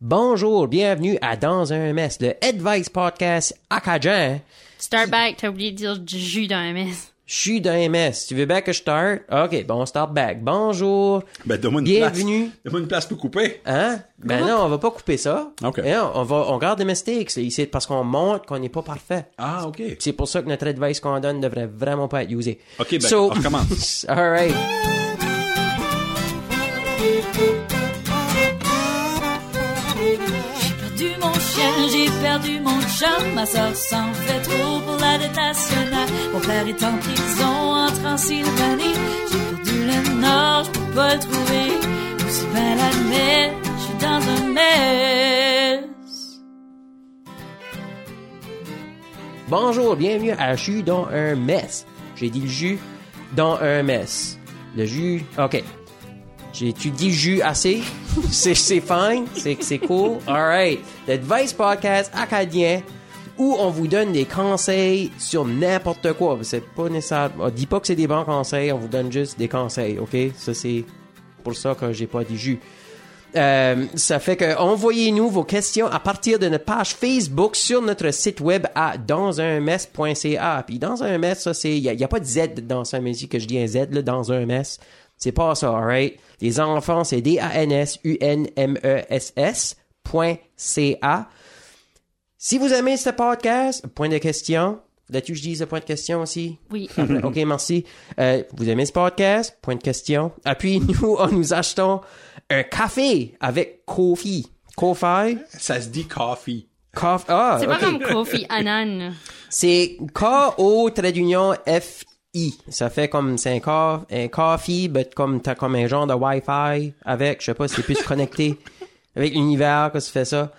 Bonjour, bienvenue à Dans un mess, le Advice Podcast acadien. Start back, t'as oublié de dire du jus dans un mess. Je suis dans un mess. Tu veux bien que je start? OK, bon, on start back. Bonjour. Ben, donne-moi une Bienvenue. place. Donne-moi une place pour couper. Hein? Ben non, on va pas couper ça. OK. Non, on va, on garde les mistakes ici parce qu'on montre qu'on n'est pas parfait. Ah, OK. C'est pour ça que notre advice qu'on donne devrait vraiment pas être usé. OK, ben, So- on recommence. All right. Perdu mon chat. Ma soeur s'en fait trop pour la dette nationale. Mon père est en prison en Transylvanie. J'ai perdu le nord, je peux pas le trouver. Aussi bien l'admettre, je suis dans un mess. Bonjour, bienvenue à Jus dans un mess. J'ai dit le jus dans un mess. Le jus, ok. J'ai, tu dis jus assez? c'est, c'est fine? C'est, c'est cool? Alright. L'Advice Podcast acadien où on vous donne des conseils sur n'importe quoi. C'est pas nécessaire. On dit pas que c'est des bons conseils, on vous donne juste des conseils, ok? Ça, c'est pour ça que j'ai pas dit jus. Euh, ça fait que envoyez-nous vos questions à partir de notre page Facebook sur notre site web à dansunmess.ca. Puis dans un mess, ça c'est, il y, a- y a pas de Z dans un mess que je dis un Z dans un mess. C'est pas ça, alright? Les enfants, c'est D-A-N-S-U-N-M-E-S-S E point C-A. Si vous aimez ce podcast, point de question. Là-dessus, je dis le point de question aussi? Oui. Après, OK, merci. Euh, vous aimez ce podcast? Point de question. Et puis, nous, on nous achetons un café avec Kofi. Kofi? Ça se dit coffee. Kof- ah, C'est pas comme Kofi Annan. C'est K-O, trait d'union, Ça fait comme, c'est un, ca- un coffee, but comme, t'as comme un genre de Wi-Fi avec, je sais pas, c'est plus connecté avec l'univers que ça fait ça.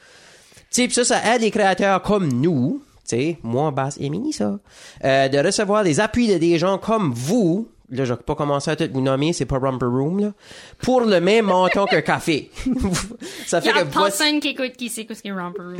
Tu sais, ça, ça aide les créateurs comme nous, tu sais, moi, Bass et Mini, ça, euh, de recevoir des appuis de des gens comme vous, là, je vais pas commencer à tout vous nommer, c'est pas Romper Room, là, pour le même montant qu'un café. ça Il fait y a que voici- personne qui écoute qui sait qu'est-ce qu'est Romper Room.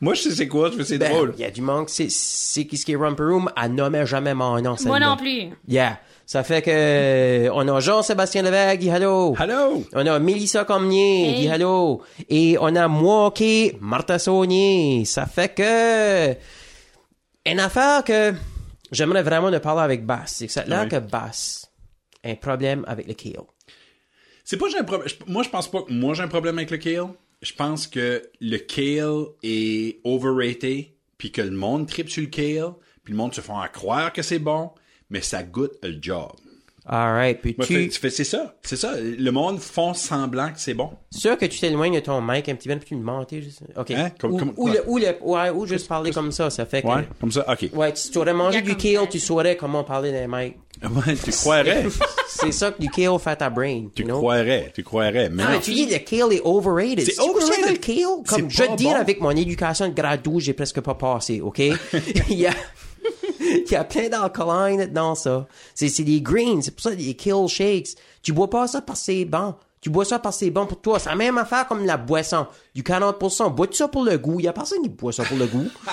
Moi, je sais c'est quoi, je veux c'est Ben, drôle. Il y a du monde, c'est, c'est qui ce qui est Romper Room, elle nommait jamais mon nom. Moi non plus. Yeah. Ça fait que, euh, on a Jean-Sébastien Levesque, dit hello. Hello! On a Mélissa Comnier, Hey. dit hello. Et on a moi qui, Martha Saunier. Ça fait que, une affaire que j'aimerais vraiment ne parler avec Bass, c'est que ça a l'air Ouais. que Bass a un problème avec le kale. C'est pas que j'ai un problème. Moi, je pense pas que moi j'ai un problème avec le kale. Je pense que le kale est overrated, puis que le monde tripe sur le kale, puis le monde se font à croire que c'est bon, mais ça goûte le job. Alright. Puis tu, c'est ça, c'est ça. Le monde font semblant que c'est bon. sûr que tu t'éloignes de ton mic un petit peu, puis tu me mentais, juste. OK. Hein? Comme- ou, comme ou quoi? le, ou le, ouais, ou juste parler comme ça, ça fait que, Ouais, comme ça. Ok. Ouais, si tu aurais mangé du kale, tu saurais comment parler d'un mic. Ouais, tu croirais, C'est ça que du kale fait ta brain. tu you know? croirais, tu croirais. Mais Ah, non. mais tu dis le kale est overrated. C'est overrated. le kale? Comme je te dire bon. avec mon éducation de grade 12, j'ai presque pas passé, OK? il y a, il y a plein d'alcaline dans ça. C'est, c'est des greens, c'est pour ça des kale shakes. Tu bois pas ça parce que c'est bon. Tu bois ça parce que c'est bon pour toi. C'est la même affaire comme la boisson. Du 40%. Bois-tu ça pour le goût? Il y a personne qui boit ça pour le goût.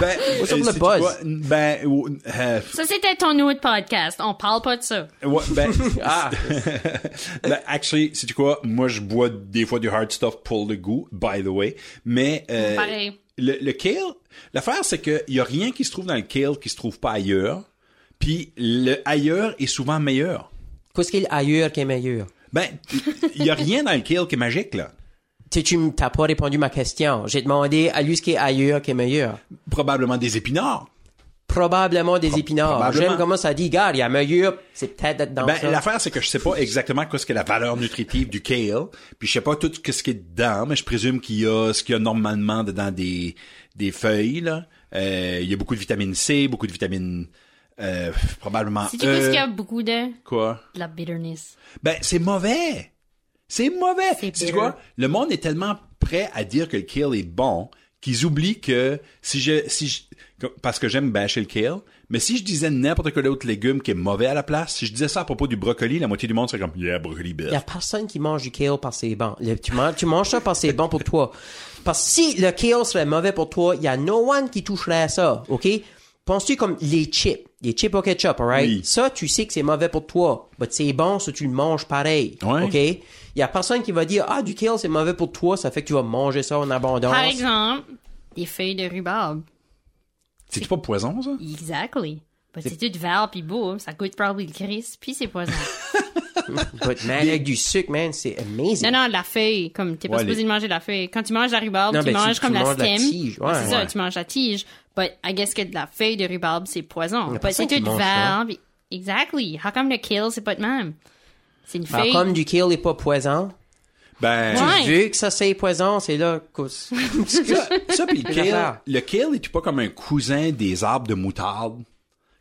Ben, euh, le sais-tu buzz? Ben, euh, Ça, c'était ton autre podcast. On parle pas de ça. ouais, ben, Ah! ben, actually, c'est quoi? Moi, je bois des fois du hard stuff pour le goût, by the way. Mais, euh, Pareil. Le, le kale, l'affaire, c'est que y a rien qui se trouve dans le kale qui se trouve pas ailleurs. Puis, le ailleurs est souvent meilleur. Qu'est-ce qu'il y a ailleurs qui est meilleur? Ben, il y a rien dans le kale qui est magique, là. Tu, tu t'as pas répondu à ma question. J'ai demandé à lui ce qui est ailleurs qui est meilleur. Probablement des épinards. Probablement des épinards. J'aime comment ça dit. Regarde, il y a meilleur. C'est peut-être dans Ben, ça. l'affaire, c'est que je sais pas exactement qu'est-ce que la valeur nutritive du kale. Puis je sais pas tout ce qui est dedans, mais je présume qu'il y a ce qu'il y a normalement dedans des, des feuilles, là. Euh, il y a beaucoup de vitamine C, beaucoup de vitamine, euh, probablement Si tu E. qu'est-ce qu'il y a beaucoup de? Quoi? De la bitterness. Ben, c'est mauvais. C'est mauvais. C'est C'est bitter. quoi? Le monde est tellement prêt à dire que le kale est bon qu'ils oublient que si je, si je, parce que j'aime bâcher le kale, mais si je disais n'importe quel autre légume qui est mauvais à la place, si je disais ça à propos du brocoli, la moitié du monde serait comme, yeah, brocoli Il y a personne qui mange du kale parce que c'est bon. Tu, manges, tu manges ça parce que c'est bon pour toi. Parce que si le kale serait mauvais pour toi, il y a no one qui toucherait à ça, OK? Penses-tu comme les chips, les chips au ketchup, alright? Oui. Ça, tu sais que c'est mauvais pour toi, mais c'est bon, ça tu le manges pareil, Ouais. OK? Il y a personne qui va dire, ah, du kale, c'est mauvais pour toi, ça fait que tu vas manger ça en abondance. Par exemple, des feuilles de rhubarbe. C'est pas poison, ça? Exactly. But c'est tout vert puis beau, ça goûte probablement le Christ, puis c'est poison. But, man, avec du sucre, man, c'est amazing. non, non, la feuille, comme t'es pas Ouais, supposé les- de manger la feuille. Quand tu manges la rhubarbe, Non, tu ben, tu- manges tu comme la manges la stem. tige, ouais. c'est ça, tu manges la tige. But I guess que de la feuille de rhubarbe, c'est poison. But c'est tout vert. puis- Exactly. How come le kale, c'est pas de même? C'est une Alors, feuille. comme du kale est pas poison, Ben, Ouais. vu que ça c'est poison, c'est là que... ça, ça pis le kale, le kale est pas comme un cousin des arbres de moutarde?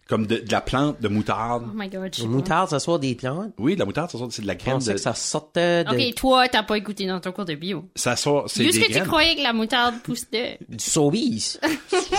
Comme de, de la plante de moutarde? Oh my god, je sais Le pas. moutarde, ça sort des plantes? Oui, de la moutarde, ça sort, c'est de la graine de, que ça sortait de, Ok, toi, t'as pas écouté dans ton cours de bio. ça sort, c'est des que tu croyais que la moutarde pousse de? du Sobeys.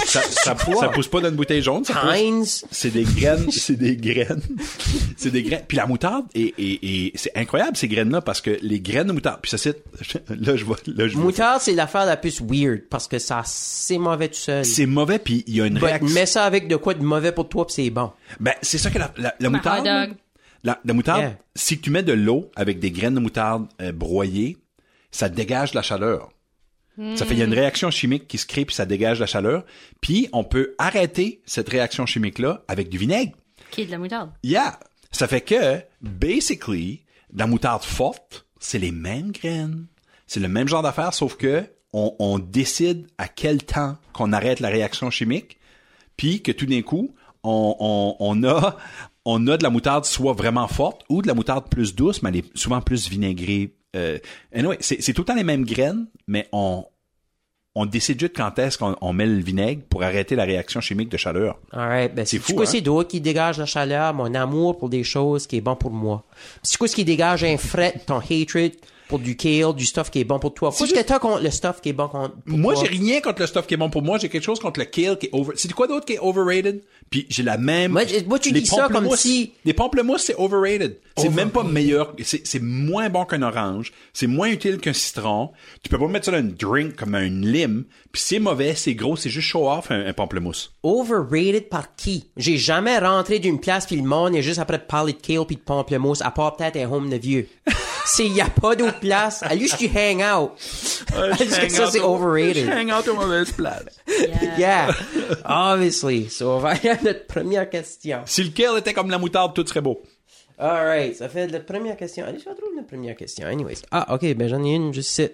Ça, ça, ça pousse pas dans une bouteille jaune, ça pousse. C'est des graines, c'est des graines. c'est des graines. Puis la moutarde, et, et, et c'est incroyable ces graines-là parce que les graines de moutarde, puis ça c'est, là je vois, là je vois. Moutarde, c'est l'affaire la plus weird parce que ça, c'est mauvais tout seul. C'est mauvais puis il y a une réaction. mets ça avec de quoi de mauvais pour toi pis c'est bon. Ben c'est ça que la, la, la Ma moutarde. hot dog. La, la moutarde, Yeah. si tu mets de l'eau avec des graines de moutarde euh, broyées, ça dégage la chaleur. Ça fait il y a une réaction chimique qui se crée puis ça dégage la chaleur. Puis on peut arrêter cette réaction chimique là avec du vinaigre. Qui est de la moutarde? Yeah. Ça fait que, basically, la moutarde forte, c'est les mêmes graines. C'est le même genre d'affaire, sauf que on, on décide à quel temps qu'on arrête la réaction chimique, puis que tout d'un coup, on, on, on a on a de la moutarde soit vraiment forte ou de la moutarde plus douce, mais elle est souvent plus vinaigrée. Euh, anyway, c'est c'est tout le temps les mêmes graines, mais on on décide juste quand est-ce qu'on on met le vinaigre pour arrêter la réaction chimique de chaleur. Alright, ben C'est fou, quoi hein? c'est qui dégage la chaleur, mon amour pour des choses qui est bon pour moi? C'est quoi ce qui dégage un fret, ton hatred? Pour du kale, du stuff qui est bon pour toi. Qu'est-ce que t'as contre le stuff qui est bon contre pour Moi, j'ai rien contre le stuff qui est bon pour moi. J'ai quelque chose contre le kale qui est over. C'est quoi d'autre qui est overrated? Puis j'ai la même. Moi, moi, tu les dis ça comme si- Les pamplemousses, c'est overrated. C'est même pas meilleur. C'est, moins bon qu'un orange. C'est moins utile qu'un citron. Tu peux pas mettre ça dans une drink comme un lime. Puis c'est mauvais, c'est gros, c'est juste show off un, un pamplemousse. Overrated par qui? J'ai jamais rentré d'une place pis le monde est juste après de parler de kale pis de pamplemousse, à part peut-être un home de vieux. C'est, y a pas d'autre place. À lui, tu hang out. Est-ce que ça, c'est overrated? Hang out aux mauvaises places. Yeah. Obviously. So, on va aller à notre première question. Si le kale était comme la moutarde, tout serait beau. Alright. Ça fait la première question. Allez, je vais trouver la première question. Anyways. Ah, ok. Ben, j'en ai une juste ici.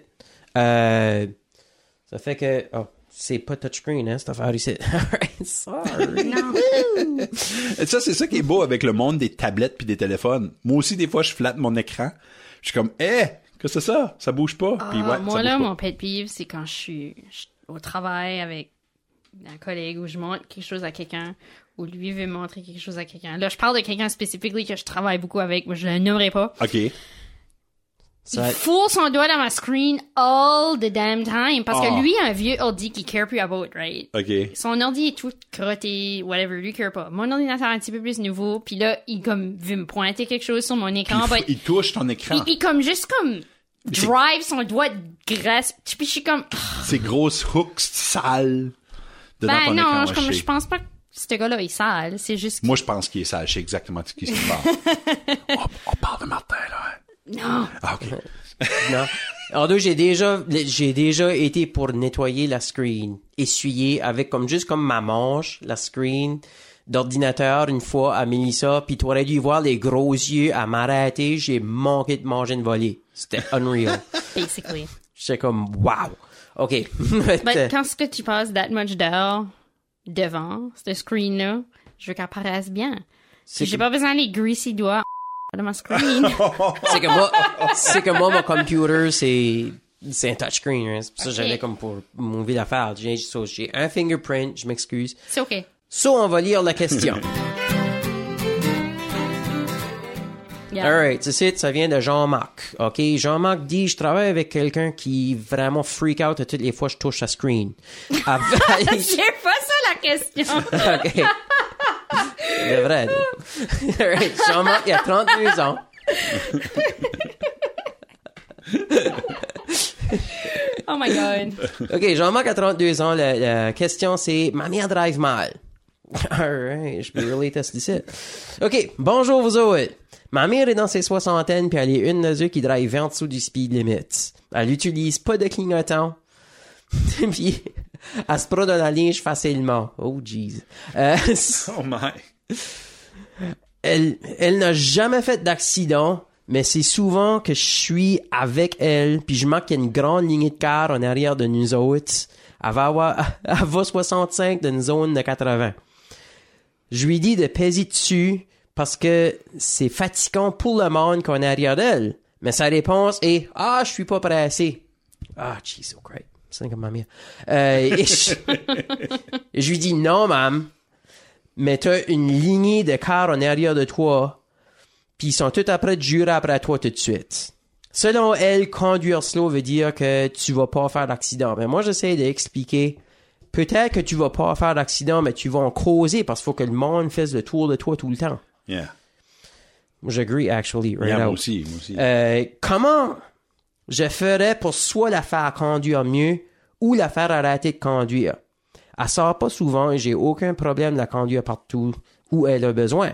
Euh, ça fait que, oh, c'est pas touchscreen, hein, cette affaire ici. Alright. Sorry. Ça, c'est ça qui est beau avec le monde des tablettes puis des téléphones. Moi aussi, des fois, je flatte mon écran. Je suis comme, eh, que c'est ça? Ça bouge pas. Puis Ah, ouais, moi, ça là, pas. mon pet peeve, c'est quand je suis je suis au travail avec un collègue ou je montre quelque chose à quelqu'un ou lui veut montrer quelque chose à quelqu'un. Là, je parle de quelqu'un spécifiquement que je travaille beaucoup avec, mais je le nommerai pas. OK. Ça- Il fourre son doigt dans ma screen all the damn time parce Ah. que lui a un vieux ordi qui care plus about, right? OK. Son ordi est tout crotté, whatever, lui care pas. Mon ordinateur est un petit peu plus nouveau, puis là, il comme veut me pointer quelque chose sur mon écran, il, but fou- il touche ton écran. il, il comme juste comme drive son doigt de graisse, puis je suis comme Ces grosses hooks sales Ben non, écran. je, comme, je pense pas que ce gars-là est sale. C'est juste. Moi, je pense qu'il est sale. Je sais exactement de qui se parle. on, on parle de Martin. Non. Ah, OK. Non. En deux, j'ai déjà, j'ai déjà été pour nettoyer la screen, essuyer avec comme juste comme ma manche, la screen d'ordinateur une fois à Melissa, puis tu aurais dû voir les gros yeux à m'arrêter, j'ai manqué de manger une volée. C'était unreal. Basically. J'étais comme wow. OK. Ben, quand ce que tu passes that much d'heures devant ce screen-là, je veux qu'elle paraisse bien. J'ai que- pas besoin des greasy doigts de ma screen. c'est que moi, c'est que moi, mon computer, c'est, c'est un touchscreen, hein. C'est pour ça que Ok. j'allais comme pour mon d'affaires. J'ai, so, j'ai un fingerprint, je m'excuse. C'est OK. So, on va lire la question. Yeah. Alright, c'est ça, ça vient de Jean-Marc. OK, Jean-Marc dit, je travaille avec quelqu'un qui vraiment freak out à toutes les fois que je touche sa screen. Av- C'est pas ça la question. OK. C'est vrai. Alright, Jean-Marc, il a 32 ans. Oh my god. OK, Jean-Marc a 32 ans. La, la question, c'est, ma mère drive mal. Alright, je peux à ce ici. OK, bonjour vous autres. Ma mère est dans ses soixantaines puis elle est une de ceux qui drive en dessous du speed limit. Elle utilise pas de clignotant. puis elle se prend dans la linge facilement. Oh jeez. Euh, Oh my. Elle, elle n'a jamais fait d'accident, mais c'est souvent que je suis avec elle, puis je marque qu'il y a une grande lignée de car en arrière de nous autres. Elle va avoir, elle va 65 d'une zone de 80. Je lui dis de peser dessus parce que c'est fatigant pour le monde qu'on est arrière d'elle. Mais sa réponse est, ah, je suis pas pressé. Ah, oh Christ. C'est comme ma mère. Euh, et je, je lui dis, non, mam, mais t'as une lignée de cars en arrière de toi, puis ils sont tout après de jurer après toi tout de suite. Selon elle, conduire slow veut dire que tu vas pas faire d'accident. Mais moi, j'essaie d'expliquer, peut-être que tu vas pas faire d'accident, mais tu vas en causer parce qu'il faut que le monde fasse le tour de toi tout le temps. Yeah. Moi, j'agree, actually, right Yeah, moi aussi, moi aussi. Euh, comment je ferais pour soit la faire conduire mieux ou la faire arrêter de conduire? Elle sort pas souvent et j'ai aucun problème de la conduire partout où elle a besoin.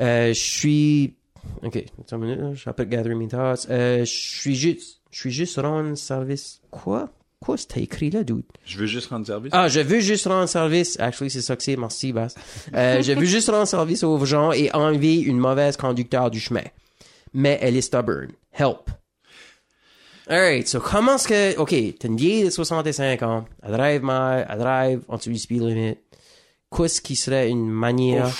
Euh, je suis... OK, attends une minute, je suis un peu gather mes thoughts. Euh, je suis juste... Je suis juste rendre service... Quoi? Quoi c'est écrit là, dude? Je veux juste rendre service. Ah, je veux juste rendre service. Actually, c'est ça que c'est. Merci, Bass. Euh, je veux juste rendre service aux gens et enlever une mauvaise conducteur du chemin. Mais elle est stubborn. Help. Alright, so comment est-ce que... OK, t'as une vieille de 65 ans. Elle drive mal, elle drive en dessous du speed limit. Qu'est-ce qui serait une manière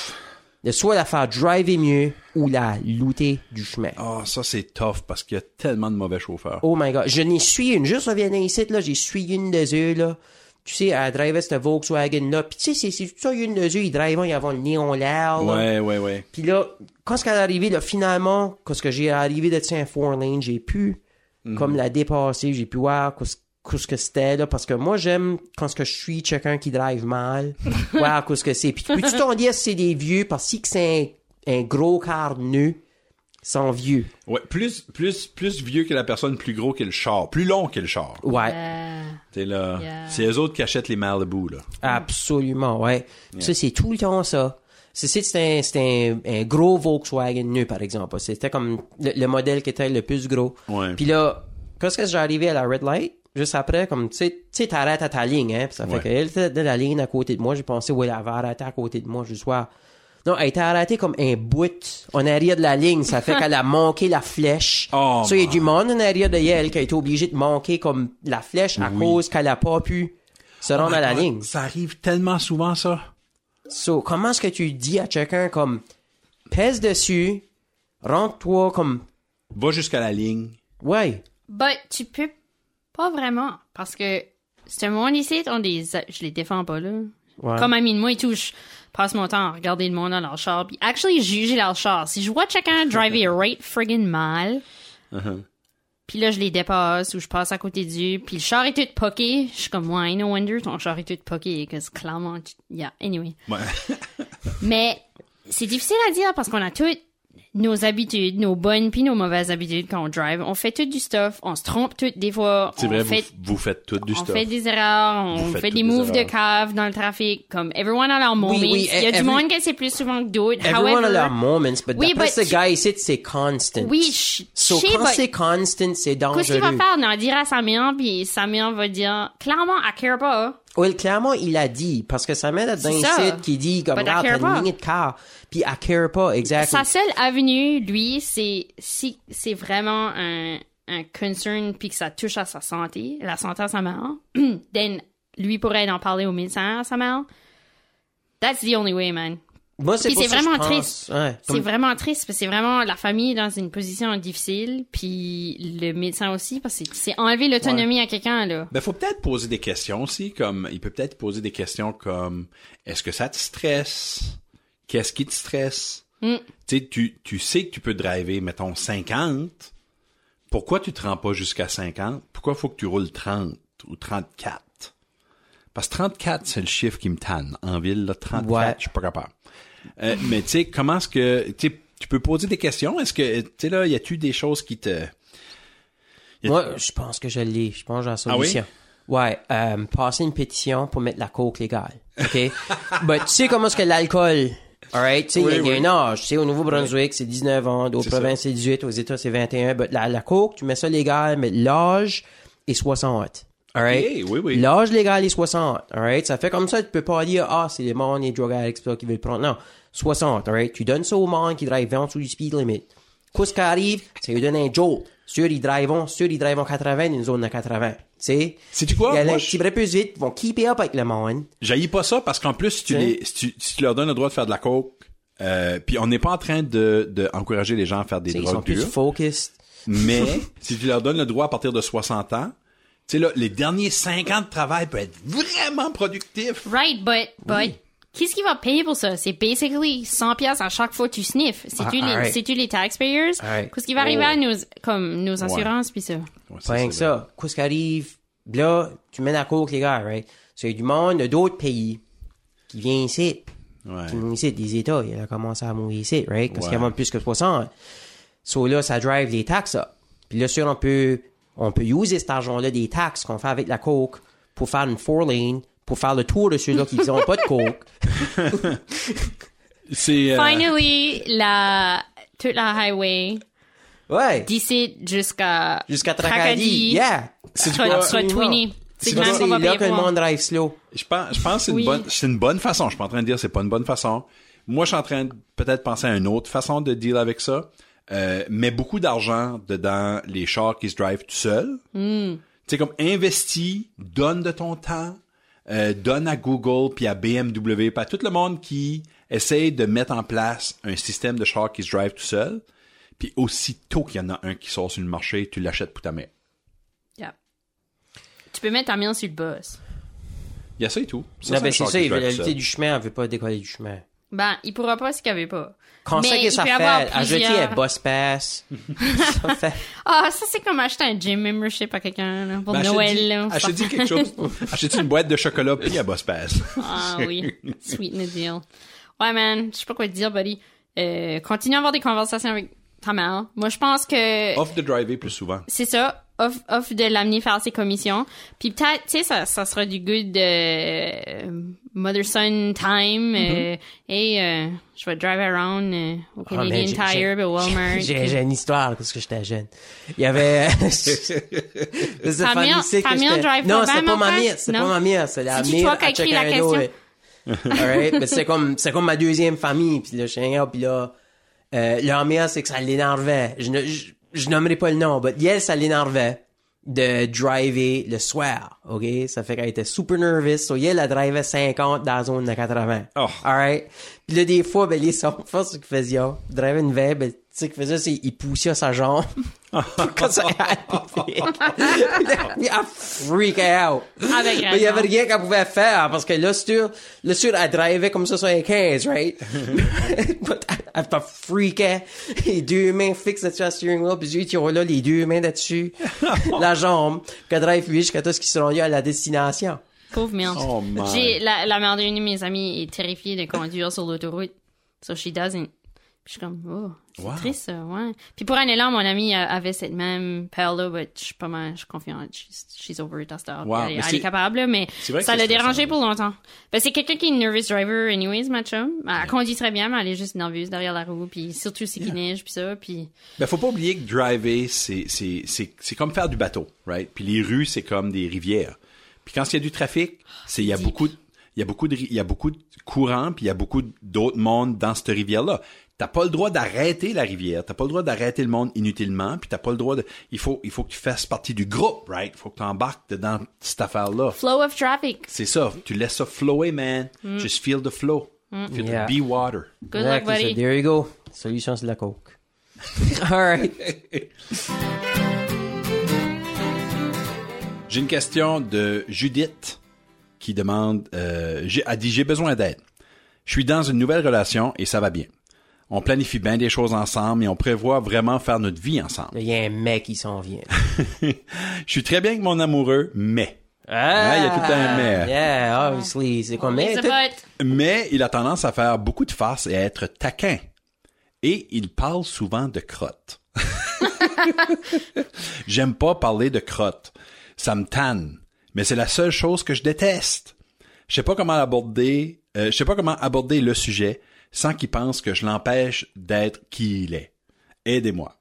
de soit la faire driver mieux ou la looter du chemin? Ah, ça c'est tough parce qu'il y a tellement de mauvais chauffeurs. Oh my god, je n'ai suis une, juste revenant ici, là, j'ai suivi une de eux, là. Tu sais, elle drivait cette Volkswagen-là. Puis tu sais, c'est- ça, une de eux, ils drivaient, ils avaient le néon l'air, là. Ouais, ouais, ouais. Puis là, quand ce qu'elle est arrivée, là, finalement, quand ce que j'ai arrivé de un four lane, j'ai pu, comme la dépasser, j'ai pu voir qu'est-ce que c'était, là, parce que moi, j'aime quand ce que je suis quelqu'un qui drive mal, voir qu'est-ce que c'est. Puis peux-tu t'en dire si c'est des vieux, parce que si c'est un, un gros car nu, sont vieux. Ouais, plus, plus, plus vieux que la personne, plus gros que le char. Plus long que le char. Ouais. Euh, T'es là. Yeah. C'est eux autres qui achètent les Malibu, là. Absolument, ouais. Ça, c'est tout le temps ça. C'est un, un, un gros Volkswagen nu, par exemple. C'était comme le, le modèle qui était le plus gros. Ouais. Puis là, quand est-ce que j'ai arrivé à la red light, juste après, comme, tu sais, tu sais, t'arrêtes à ta ligne, hein. Puis ça fait Ouais. qu'elle était de la ligne à côté de moi. J'ai pensé, ouais, elle va arrêter à côté de moi, juste voir. Non, elle était arrêtée comme un bout en arrière de la ligne. Ça fait qu'elle a manqué la flèche. Oh, ça, il y a du monde en arrière de elle qui a été obligé de manquer comme la flèche à Oui. cause qu'elle a pas pu se rendre à la Ah, ligne. Ça arrive tellement souvent, ça. So, comment est-ce que tu dis à quelqu'un comme pèse dessus, rentre-toi comme Va jusqu'à la ligne. ouais, but tu peux pas vraiment, parce que ce monde ici, on des, je les défends pas, là. ouais. Comme ami de moi et tout, je passe mon temps à regarder le monde dans leur char, puis actually juger leur char. Si je vois quelqu'un driver right friggin' mal, Uh-huh. Puis là je les dépasse ou je passe à côté du, puis le char est tout poqué, je suis comme ouais, no wonder ton char est tout poqué, parce que clairement, tu- yeah, anyway. Ouais. Mais c'est difficile à dire parce qu'on a toutes nos habitudes, nos bonnes puis nos mauvaises habitudes quand on drive. On fait tout du stuff, on se trompe tout des fois. C'est on vrai, fait, vous, vous faites tout du on stuff. fait des erreurs, on Vous fait, des moves de cave dans le trafic, comme everyone a leur moments. oui, Il y a du every- monde que c'est plus souvent que d'autres. everyone a However, their moments, but Oui, d'après ce tu- gars ici, c'est constant. Oui, je So, quand but c'est constant, c'est qu'est-ce qu'il va dangereux. faire? On va dire à Samir, puis Samir va dire, clairement, elle care pas. Oui, clairement, il a dit, parce que ça met dans un site qui dit, comme, I regarde, t'as une de car, puis elle care pas, exactement. Sa seule avenue, lui, c'est si c'est vraiment un, un concern puis que ça touche à sa santé, la santé à sa mère, then lui pourrait en parler au médecin à sa mère. That's the only way, man. Moi, c'est c'est je vraiment pense. triste. Ouais, C'est vraiment triste parce que c'est vraiment la famille dans une position difficile puis le médecin aussi parce que c'est enlever l'autonomie à quelqu'un là. Ben, faut peut-être poser des questions aussi, comme, il peut peut-être poser des questions comme, est-ce que ça te stresse? Qu'est-ce qui te stresse? Mm. Tu sais, tu, tu sais que tu peux driver, mettons, 50. Pourquoi tu te rends pas jusqu'à 50? Pourquoi faut que tu roules 30 ou 34? Parce que 34, c'est le chiffre qui me tanne. En ville, là, 34, Ouais. je suis pas capable. Euh, mais tu sais, comment est-ce que, tu peux poser des questions? Est-ce que, tu sais, là, y a-tu des choses qui te, Moi, je pense que je l'ai. Je pense que j'ai la Ah oui? solution. Ouais, euh, passer une pétition pour mettre la coke légale. OK? Mais tu sais comment est-ce que l'alcool... Alright, tu sais, il y a- Oui, il y, a oui. un âge. Tu sais, au Nouveau-Brunswick, c'est 19 ans. D'autres provinces, c'est 18. Aux États, c'est 21. But la, la coke, tu mets ça légal, mais l'âge est 60. Alright? Hey, oui, oui. L'âge légal est 60. Alright? Ça fait comme ça, tu peux pas dire, ah, c'est les monde, les drug addicts, qui veulent prendre. Non. 60, alright? Tu donnes ça au monde qui drive 20 sous du speed limit. Qu'est-ce qui arrive? Ça lui donne un jolt. Sur ils drivent, sur ils drivent 80 dans une zone de 80. Tu sais? Sais-tu quoi? Il y a Moi, un je- petit peu plus vite, ils vont keep up avec le monde. J'haïs pas ça parce qu'en plus, si tu, les, si, tu, si tu leur donnes le droit de faire de la coke, euh, puis on n'est pas en train de, de encourager les gens à faire des T'sais, Ils sont drogues plus focused. mais si tu leur donnes le droit à partir de 60 ans, tu sais là, les derniers 5 ans de travail peuvent être vraiment productifs. Right, but, but, qu'est-ce qui va payer pour ça? C'est basically 100 pièces à chaque fois que tu sniffes. C'est-tu Ah, les, les taxpayers? Qu'est-ce qui va arriver Oh. à nos, comme, nos assurances pis ça? Ouais, Pas rien que ça. Qu'est-ce qui arrive? Là, tu mets la coke légal, right? C'est du monde de d'autres pays qui vient ici. Ouais. Qui vient ici, des États. Il a commencé à mourir ici, right? Parce Ouais. qu'il y a plus que 60. So là, ça drive les taxes. Puis là, sûr, on peut, on peut user cet argent-là des taxes qu'on fait avec la coke pour faire une four lane, pour faire le tour de ceux-là qui n'ont pas de coke. C'est euh, Finally, la, toute la highway, Ouais. d'ici jusqu'à, Jusqu'à Tracadie. Yeah. C'est quoi? C'est là que le monde drive slow. Je pense, je pense que c'est une bonne, c'est une bonne façon. Je suis pas en train de dire que c'est pas une bonne façon. Moi, je suis en train de peut-être penser à une autre façon de deal avec ça. Euh, mets beaucoup d'argent dedans les chars qui se drive tout seuls. Hmm. Tu sais, comme investis, donne de ton temps, euh, donne à Google puis à BMW, puis à tout le monde qui essaye de mettre en place un système de chars qui se drive tout seul. Puis aussitôt qu'il y en a un qui sort sur le marché, tu l'achètes pour ta mère. Yeah. Tu peux mettre ta main sur le boss. Il y a ça et tout. Ça, Non, ben, c'est char ça, la seul. du chemin, elle veut pas décoller du chemin. Ben, il pourra pas ce qu'il avait pas. C'est que il ça peut fait, avoir ajouter plusieurs- un boss pass. ça fait. Ah, ça c'est comme acheter un gym membership à quelqu'un, là, pour Ben, Noël, là. Achète-y quelque chose. Achète-y une boîte de chocolat puis à Boss Pass. Ah oui, sweeten the deal. Ouais, man, je sais pas quoi te dire, buddy. Euh, continue à avoir des conversations avec ta mère. Moi, je pense que Off de driver plus souvent. c'est ça, off, off de l'amener faire ses commissions. Puis peut-être, tu sais, ça, ça sera du good euh, mother-son time. euh, hey, euh, je vais drive around euh, au Ah, man, Canadian j'ai- Tire, j'ai- puis au Walmart. J'ai j'ai une histoire parce que j'étais jeune. Il y avait. C'est Ta mère- ta mère drive Non, c'est pas ma mère, c'est pas ma mère, c'est la mère à écrit la chacun question? d'autre. Alright, mais c'est comme, c'est comme ma deuxième famille, puis là, je suis puis là, euh, leur mère, c'est que ça l'énervait. Je je, je nommerai pas le nom, mais elle, ça l'énervait de driver le soir, ok? Ça fait qu'elle était super nervous, so elle, elle drivait 50 dans la zone de 80. Oh. Alright? Puis là, des fois, ben, les enfants, ce qu'ils faisaient, ils drivaient une veille, ben, tu sais, ce qu'ils faisaient, c'est, ils poussaient sa jambe. Quand ça arrivait. il a freak out. Avec Mais il y avait raison. rien qu'elle pouvait faire parce que là, sûr, là, sûr, elle drivait comme ça sur un 15, right? But elle elle freakait. Les deux mains fixes là-dessus à la steering wheel, puis ils ont là les deux mains là-dessus. la jambe. Qu'elle drive lui jusqu'à tout ce qui se rendu à la destination. Pauvre merde. Oh. J'ai, la, la mère d'une de mes amies est terrifiée de conduire sur l'autoroute. So she doesn't. Puis je suis comme, oh, c'est Wow. triste, ça, ouais. Puis pour un élan, mon amie avait cette même peur-là, mais je suis pas mal, je suis confiante. She's, she's over it, à cette heure. Wow, Elle, elle c'est- est capable, mais ça l'a dérangé pour longtemps. Ben, c'est quelqu'un qui est une nervous driver, anyways, ma chum. Elle conduit très bien, mais elle est juste nerveuse derrière la roue, puis surtout c'est qu'il neige, puis ça, puis... Ben, faut pas oublier que driver, c'est, c'est, c'est, c'est comme faire du bateau, right? Puis les rues, c'est comme des rivières. Puis quand il y a du trafic, c'est, il y a beaucoup de, il y a beaucoup de, il y a beaucoup de courants, puis il y a beaucoup d'autres mondes dans cette rivière-là. T'as pas le droit d'arrêter la rivière. T'as pas le droit d'arrêter le monde inutilement, puis t'as pas le droit de, il faut, il faut que tu fasses partie du groupe, right? Il faut que tu embarques dedans cette affaire-là. Flow of traffic. C'est ça. Tu laisses ça flower, man. Just feel the flow. Feel Yeah. the be water. Good luck, Exactly, so buddy. There you go. Solution, c'est de la coke. Alright. J'ai une question de Judith qui demande, euh, j'ai, a dit j'ai besoin d'aide. Je suis dans une nouvelle relation et ça va bien. On planifie bien des choses ensemble et on prévoit vraiment faire notre vie ensemble. Il y a un mec qui s'en vient. Je suis très bien avec mon amoureux, mais Ah, il y a tout un mais. Yeah, obviously. C'est comme, mais mais il a tendance à faire beaucoup de farces et à être taquin. Et il parle souvent de crotte. J'aime pas parler de crotte. Ça me tanne. mais c'est la seule chose que je déteste. Je sais pas comment aborder, euh, je sais pas comment aborder le sujet sans qu'il pense que je l'empêche d'être qui il est. Aidez-moi.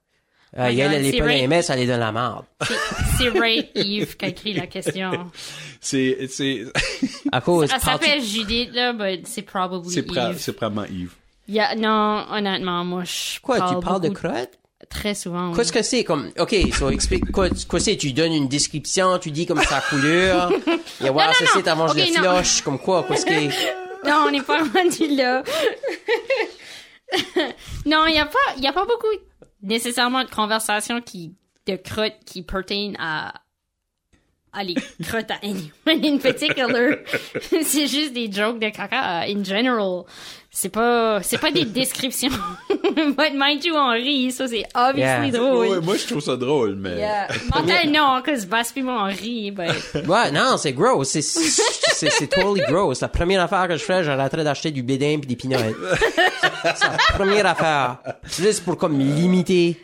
Euh, il y a Regarde, les c'est pas elle est dans la merde. C'est- Ray Eve qui a écrit la question. C'est, c'est, À cause, Elle parti- s'appelle Judith, là, mais c'est probably Eve. c'est probablement Yves. Non, honnêtement, moi, je Quoi, parle tu parles de crotte? Très souvent, oui. Qu'est-ce que c'est comme, ok, so explique, quoi, quoi c'est, tu donnes une description, tu dis comme sa couleur, et non, ça c'est, la non. filoche, comme quoi, qu'est-ce que, Non, on n'est pas rendu là. non, il n'y a pas, il y a pas beaucoup nécessairement de conversations qui, de crottes qui pertiennent à, à anyone in particular. c'est juste des jokes de caca uh, in general. C'est pas, c'est pas des descriptions. But mind you, on rit, ça c'est obviously Yeah. drôle. Ouais, moi, je trouve ça drôle, mais... Yeah. Mental, non, cause Bass pis moi on rit, but... ouais, non, c'est gross, c'est, c'est, c'est totally gross. La première affaire que je ferais, j'arrêterais d'acheter du bédin pis des pinottes. c'est la première affaire. Juste pour comme limiter.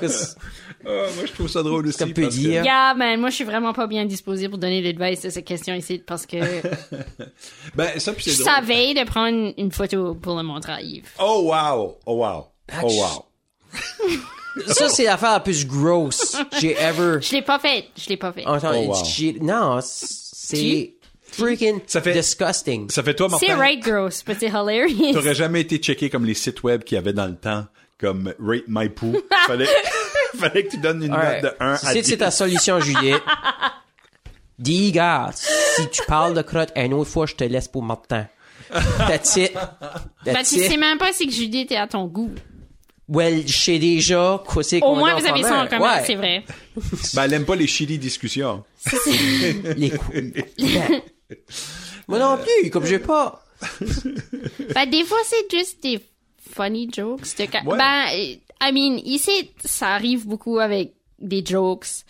Qu'est-ce Ah, moi, je trouve ça drôle aussi. qu'on peut parce que- dire? Yeah, man, moi je suis vraiment pas bien disposé pour donner l'advice de cette question ici parce que Ben, ça, puis je c'est drôle. savais de prendre une photo pour le montrer à Yves. Oh, wow! Oh, wow! Oh, wow! Ça, c'est l'affaire la plus gross j'ai ever Je l'ai pas fait, je l'ai pas fait. entendu. Oh, wow. Non, c'est Tu? freaking Ça fait- disgusting. Ça fait toi, C'est Martin? right gross, but c'est hilarious. T'aurais jamais été checké comme les sites web qu'il y avait dans le temps, comme Rate My Poo. Fallait, fallait que tu donnes une Alright. note de 1 à Si 10. c'est ta solution, Juliette, dis, gars, si tu parles de crotte une autre fois, je te laisse pour Martin. That's it. Ben, That's tu sais même pas si que Judith est à ton goût. Well, je sais déjà quoi c'est Au moins, en vous avez ça en commun, Ouais. c'est vrai. Ben, elle aime pas les shitty discussions. Les coups. Ben, Moi non plus, comme j'ai pas. Ben, des fois, c'est juste des funny jokes. de ca- Ouais. Ben, I mean, ici, ça arrive beaucoup avec des jokes.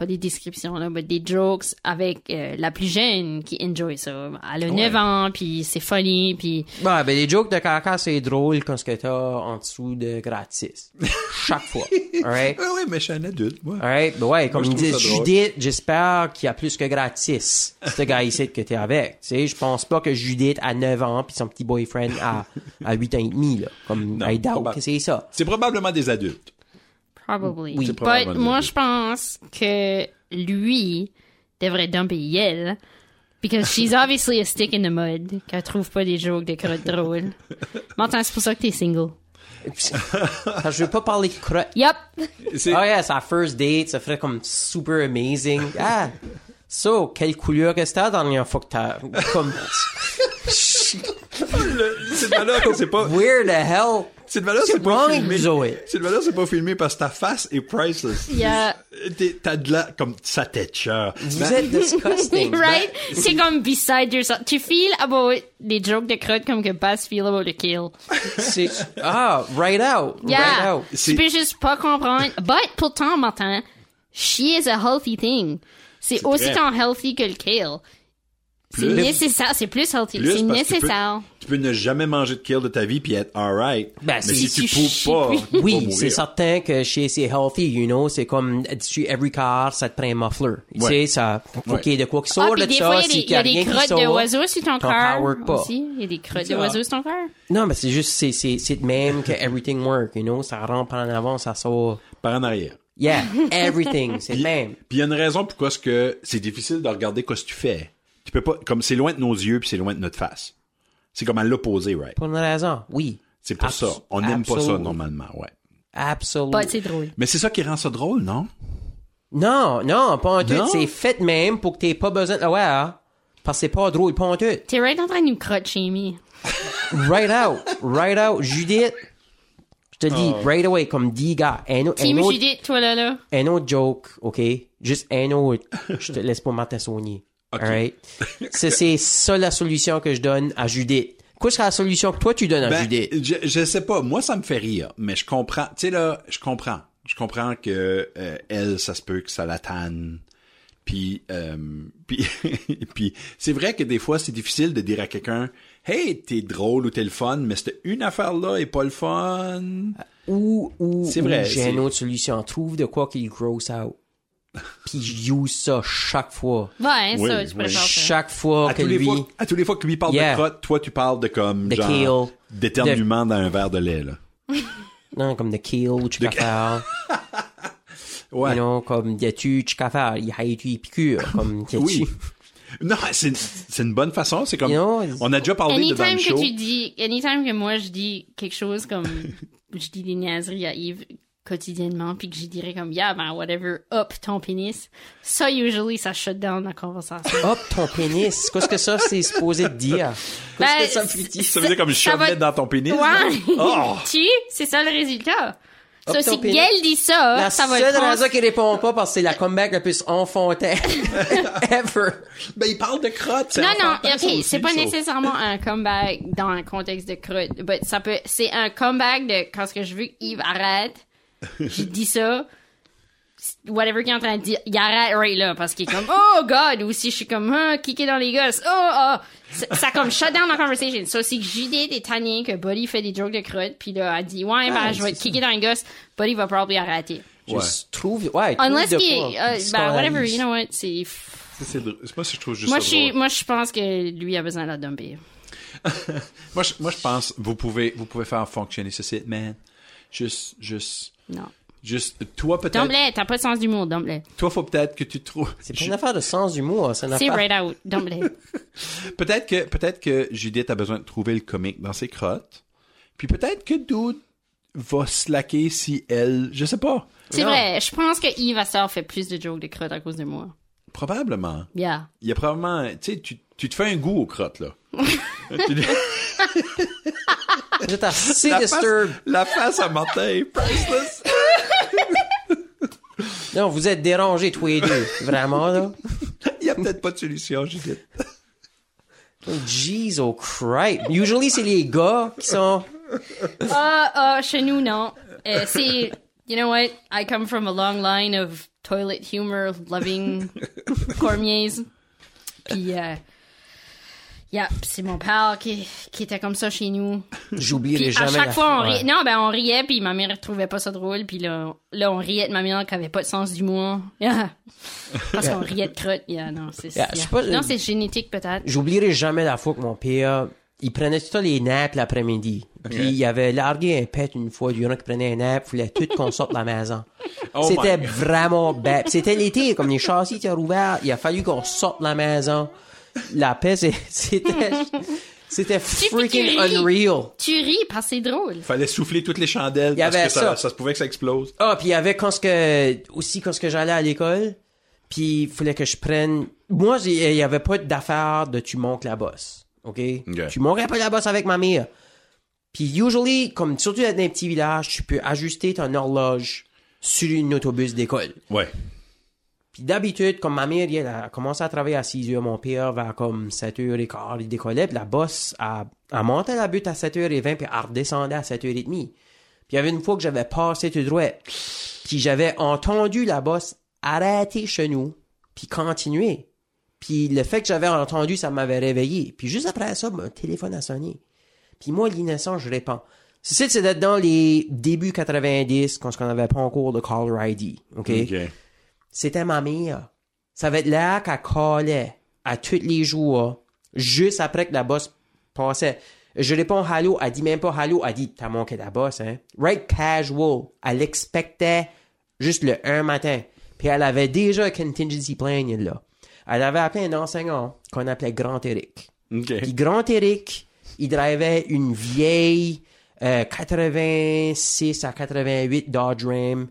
Pas des descriptions, là, mais des jokes avec euh, la plus jeune qui enjoy ça. Elle a 9 ans, puis c'est funny, puis... Ouais, ben les jokes de caca, c'est drôle quand ce que t'as en dessous de gratis. Chaque fois. Alright? Ouais, mais je suis un adulte, moi. Alright? Ben ouais, comme je trouve dit, ça drôle. Judith, j'espère qu'il y a plus que gratis. Ce gars ici que t'es avec. Tu sais, je pense pas que Judith a 9 ans puis son petit boyfriend a, a 8 ans et demi, là. Comme, Non, I doubt probable. que c'est ça. C'est probablement des adultes. Probably. Oui. C'est But moi, je pense que lui devrait dumper Yel. Because she's obviously a stick in the mud. Qu'elle trouve pas des jokes de crottes drôles. M'entends, c'est pour ça que t'es single. Parce que je veux pas parler de crotte. Yup! C'est- Oh yeah, sa first date, ça ferait comme super amazing. Ah! So, quelle couleur que c'était la dernière fois que t'as, comme, Sylvana, c'est pas, where the hell? Sylvana, C'est c'est pas filmé. autres. Sylvana, c'est pas filmé parce que ta face est priceless. Yeah. T'as de la, comme, sa tête chère. Vous êtes disgusting. right? C'est comme beside yourself. Tu feels about des jokes de crottes comme que Bass feel about a kill. C'est, ah, right out. Right Yeah. out. C'est- Tu peux juste pas comprendre. But pourtant, Martin, she is a healthy thing. C'est autant healthy que le kale. C'est nécessaire, c'est plus healthy. Plus C'est tu peux- nécessaire. Tu peux ne jamais manger de kale de ta vie puis être alright. Ben, mais si si tu tu poupes pas, tu Oui, c'est certain que chez c'est healthy, you know, c'est comme sur every car, ça te prend un muffler. Tu sais, ça, faut Ouais. qu'il y ait de quoi qui Ah, sort puis de des ça, fois, il y a des, crottes sort, d'oiseaux sur ton pas. aussi. Il y a des crottes d'oiseaux sur ton cœur. Non, mais c'est juste, c'est, c'est, c'est de même que everything work, you know, ça rentre par en avant, ça sort. Par en arrière. Yeah, everything, c'est le même. Puis il y a une raison pourquoi que c'est difficile de regarder quoi ce que tu fais. Tu peux pas, comme c'est loin de nos yeux puis c'est loin de notre face. C'est comme à l'opposé, right? Pour une raison, oui. C'est pour ça. On n'aime pas ça normalement, ouais. Absolument. C'est drôle. Mais c'est ça qui rend ça drôle, non? Non, non, pas en tout. C'est fait même pour que t'aies pas besoin de le voir. Parce que c'est pas drôle, pas en tout. T'es right en train de nous crotte chez moi. Right out, right out. Judith, je te dis, right away, comme 10 gars. Un, un Team autre, Judith, toi là, là? un autre joke, OK? Juste un autre. Je te laisse pas Martin Saunier. OK. Alright? C'est, c'est ça la solution que je donne à Judith. Quoi sera la solution que toi tu donnes à Ben, Judith? je, je sais pas. Moi, ça me fait rire, mais je comprends. Tu sais là, je comprends. Je comprends que euh, elle, ça se peut que ça la tanne. Puis, euh, puis, puis c'est vrai que des fois, c'est difficile de dire à quelqu'un, hey, t'es drôle ou t'es le fun, mais cette une affaire là est pas le fun. Ou, ou, C'est ou vrai, j'ai une autre solution. Trouve de quoi qu'il gross out. Puis je use ça chaque fois. Ouais, Oui, ça, tu peux oui. Chaque fois À que tous, les lui... fois, à tous les fois que lui parle Yeah. de crotte, toi, tu parles de comme, De genre, kale. d'éternuement dans un verre de lait, là. Non, comme de kale ou tu De- peux faire. Ouais. You know, comme de tu tu faire. Il y a tu piqûre. Comme Oui. Non, c'est, c'est une bonne façon. C'est comme, You know, on a déjà parlé de dans Anytime le que show. tu dis, anytime que moi je dis quelque chose comme, je dis des niaiseries à Yves quotidiennement, puis que je dirais comme, yeah, ben, whatever, up ton pénis. Ça, usually, ça shut down la conversation. Hop, ton pénis? Qu'est-ce que ça, c'est supposé dire? Qu'est-ce Ben, que ça veut dire? Ça veut dire comme Ça va- dans ton pénis. Ouais. Oh! tu, c'est ça le résultat. Up Ça, si. Gail dit ça, La ça va seule le prendre- raison qu'il répond pas parce que c'est la comeback la plus enfantine ever. Ben, il parle de crotte. Non, non, ok, c'est pas ça. nécessairement un comeback dans un contexte de crotte, but ça peut, c'est un comeback de quand ce que je veux qu'Yves arrête, je dis ça, whatever qu'il est en train de dire, il arrête right là, parce qu'il est comme, oh god, ou si je suis comme, ah, kicker dans les gosses, oh, oh, ça, ça comme shut down la conversation. So, si Judith est tannée que Buddy fait des jokes de crotte, puis là, elle dit, ouais, ben, Ah, je vais c'est te kicker dans les gosses, Buddy va probablement arrêter. Je Ouais. trouve, ouais, Unless qu'il, euh, ben, whatever, you know what, c'est, c'est. Moi, je trouve juste moi, ça je moi, je pense que lui a besoin de la dumper. Moi, je, moi, je pense, vous pouvez, vous pouvez faire fonctionner ceci, man. Juste, juste, Non. juste, toi, peut-être, Dumbley, t'as pas de sens d'humour, Dumbley. toi, faut peut-être que tu trouves, C'est pas une affaire de sens d'humour, c'est une C'est affaire... right out, Dumbley. peut-être que, peut-être que Judith a besoin de trouver le comique dans ses crottes. Puis peut-être que Dude va slacker si elle, je sais pas. C'est vrai, je pense que Yves Assar fait plus de jokes de crottes à cause de moi. Probablement. Yeah. Il y a probablement, tu sais, tu, tu te fais un goût aux crottes, là. Êtes assez la, face, disturbed. la face à Martin est priceless. Non, vous êtes dérangés tous les deux. Vraiment, là. Il y a peut-être pas de solution, Judith. Oh, Jeez, oh crap. Usually, c'est les gars qui sont... Ah, ah, chez nous, non. C'est, you know what? I come from a long line of toilet humor loving cormiers. Puis, euh, yeah, c'est mon père qui, qui était comme ça chez nous. J'oublierai Puis à jamais chaque la- fois, on Ouais. riait. Non, ben, on riait, puis ma mère trouvait pas ça drôle, puis là, là, on riait de ma mère qui avait pas de sens d'humour. Yeah. Parce qu'on riait de crotte. Yeah, non, c'est Yeah, Non, c'est génétique, peut-être. J'oublierai jamais la fois que mon père, il prenait tout le temps les nappes l'après-midi. Puis il avait largué un pet une fois durant qu'il prenait un nap, il voulait tout qu'on sorte de la maison. Oh C'était vraiment bête. C'était l'été, comme les châssis étaient rouverts, il a fallu qu'on sorte de la maison. La paix, c'était, c'était freaking tu ris. unreal. Tu ris parce que c'est drôle. Fallait souffler toutes les chandelles Il y parce avait que ça, ça. ça se pouvait que ça explose. Ah, puis il y avait quand ce que aussi quand ce que j'allais à l'école, puis il fallait que je prenne moi j'ai- il y avait pas d'affaire de tu montes la bosse. OK, Ok. Tu monterais pas la bosse avec ma mère. Puis usually comme surtout dans un petit village, tu peux ajuster ton horloge sur une autobus d'école. Ouais. D'habitude, comme ma mère, elle a commencé à travailler à 6 heures, mon père vers comme 7h15, il décollait, puis la bosse, a, monté la butte à 7h20, puis elle redescendait à 7h30. Puis il y avait une fois que j'avais passé tout droit, puis j'avais entendu la bosse arrêter chez nous, puis continuer. Puis le fait que j'avais entendu, ça m'avait réveillé. Puis juste après ça, mon téléphone a sonné. Puis moi, l'innocent, je réponds. C'est ça, c'était dans les débuts 90, quand on n'avait pas encore de caller ID, OK? OK. C'était ma mère. Ça va être là qu'elle collait à tous les jours, juste après que la bosse passait. Je réponds allô, elle dit même pas allô, elle dit t'as manqué la bosse, hein. Right casual. Elle expectait juste le un matin. Puis elle avait déjà un contingency plan là. Elle avait appelé un enseignant qu'on appelait Grand Eric. Puis Grand Eric, il drivait une vieille euh, 86 à 88 Dodge Ram.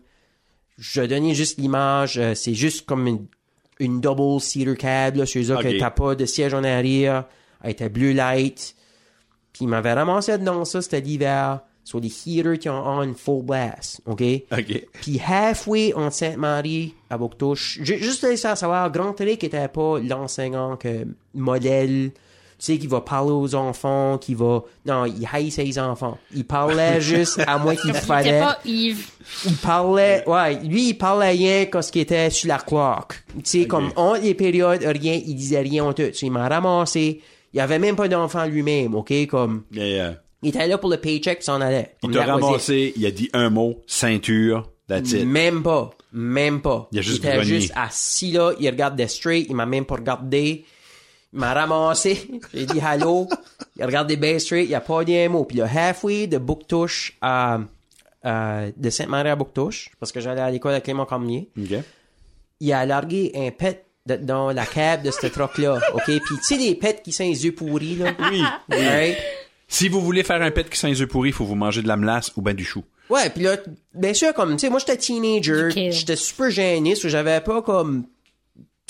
Je donnais juste l'image, euh, c'est juste comme une, une double cedar cab, là, chez eux, Ok. que t'as pas de siège en arrière. Elle était blue light. Puis il m'avait ramassé dans ça, c'était l'hiver, sur les heaters qui ont en full blast, OK? OK. Puis halfway en Sainte-Marie à Bouctouche, ju- juste laisser à savoir, Grand Eric était pas l'enseignant que modèle, sais, qui va parler aux enfants, qui va... Non, il haït ses enfants. Il parlait juste à moi qu'il fallait. pas Yves. Il parlait... Ouais, lui, il parlait rien quand ce qui était sur la clock. Tu sais, comme entre les périodes, rien, il disait rien en tout. Tu sais, il m'a ramassé. Il y avait même pas d'enfant lui-même, OK? Comme... Yeah, yeah. Il était là pour le paycheck, s'en allait. Il t'a ramassé, il a dit un mot, ceinture, that's it. Même pas. Même pas. Il a juste était grogné. juste assis là, il regardait straight, il m'a même pas regardé. Il m'a ramassé, j'ai dit hello, il regardait bien straight, il a pas dit un mot. Puis là, halfway de Bouctouche à, à- de Sainte-Marie à Bouctouche, parce que j'allais à l'école à Clément Cormier, OK. il a largué un pet de- dans la cab de ce truck-là, ok? Puis tu sais les pets qui sont les yeux pourris, là? Oui. Alright? Si vous voulez faire un pet qui sent les œufs pourris, il faut vous manger de la melasse ou ben du chou. Ouais, puis là, bien sûr, comme, tu sais, moi, j'étais teenager, j'étais super gêné, parce que j'avais pas, comme,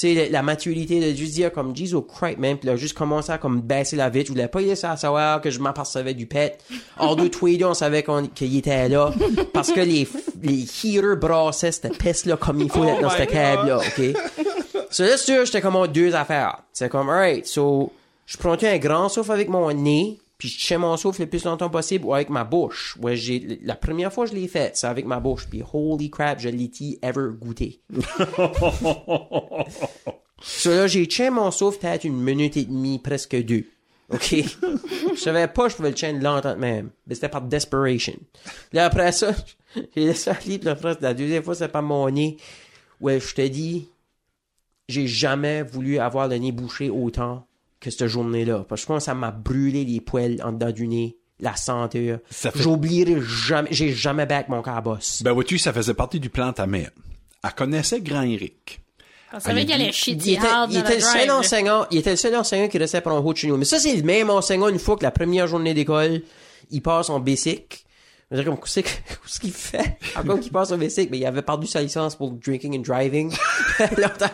tu sais, la, maturité de juste dire, comme, Jesus Christ, man, puis là, juste commencer à, comme, baisser la vitre, je voulais pas laisser à savoir que je m'apercevais du pet. Hors de deux, on savait qu'on, qu'il était là, parce que les, les heaters brassaient cette peste-là comme il faut Oh dans cette cab-là, ok? So là, sûr, j'étais comme en deux affaires. C'est comme, alright, so, je prenais un grand souffle avec mon nez, puis je tiens mon souffle le plus longtemps possible ou avec ma bouche. Ouais, j'ai, la première fois que je l'ai fait, c'est avec ma bouche, puis holy crap, je l'ai ever goûté. so là, j'ai tient mon souffle peut-être une minute et demie, presque deux. OK? je savais pas que je pouvais le tenir longtemps même. Mais c'était par desperation. Là, après ça, j'ai laissé aller, puis la deuxième fois, c'est par mon nez. Ouais, je te dis, j'ai jamais voulu avoir le nez bouché autant que cette journée-là. Parce que je pense que ça m'a brûlé les poils en dedans du nez, la fait- J'oublierai jamais, j'ai jamais back mon cabosse. Ben vois-tu, ça faisait partie du plan de ta mère. Elle connaissait Grand Eric. On savait qu'il allait Il était, il le seul enseignant, il était le seul enseignant qui restait pour un haut de chez nous. Mais ça, c'est le même enseignant une fois que la première journée d'école, il passe en basic. Je veux dire, comme, qu'est-ce que- qu'est-ce qu'il fait? Encore qu'il passe en basic, mais il avait perdu sa licence pour drinking and driving. L'autre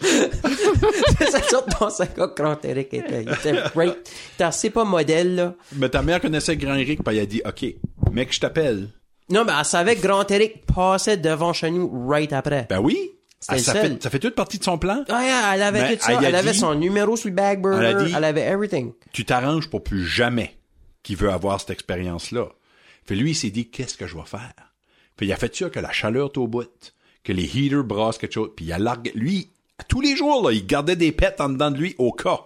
C'est sorte d'enseignant que Grand Eric était. Était great. Assez pas modèle, là. Mais ta mère connaissait Grand Eric, puis elle a dit, OK, mec, je t'appelle. Non, mais elle savait que Grand Eric passait devant chez nous right après. Ben oui. Ah, ça, fait, ça fait toute partie de son plan. Ouais, elle avait Mais tout ça. elle avait dit- son numéro sur le bag burner. Elle a dit- Elle avait everything. Tu t'arranges pour plus jamais qu'il veut avoir cette expérience-là. Puis lui, il s'est dit, qu'est-ce que je vais faire? Puis il a fait ça que la chaleur est au bout, que les heaters brassent quelque chose. Puis il a largué, lui, tous les jours, là, il gardait des pets en dedans de lui au cas.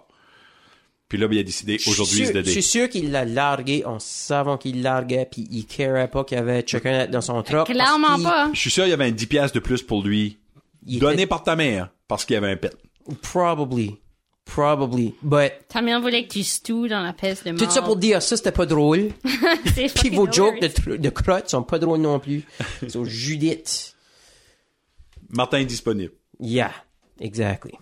Puis là, ben, il a décidé, aujourd'hui, je se suis sûr- je suis sûr qu'il l'a largué en savant qu'il larguait puis il carait pas qu'il y avait chacun dans son truck. Clairement qu'il- pas. Je suis sûr, il y avait un 10 piastres de plus pour lui, Il donné était- par ta mère, parce qu'il y avait un pet. Probably. Probably. But, Ta mère voulait que tu stoues dans la peste de mort. tout ça pour dire ça, c'était pas drôle. C'est Puis vos jokes de, de crottes sont pas drôles non plus. So, Judith. Martin est disponible. Yeah. Exactly.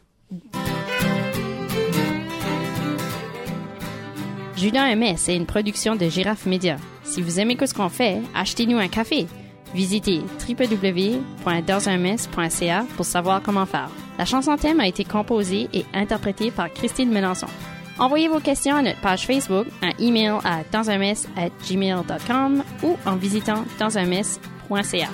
Judas Aimé, c'est une production de Girafe Média. Si vous aimez ce qu'on fait, achetez-nous un café. Visitez www.dansunmess.ca pour savoir comment faire. La chanson thème a été composée et interprétée par Christine Melançon. Envoyez vos questions à notre page Facebook, un email à dansunmess@gmail.com ou en visitant dansunmess.ca.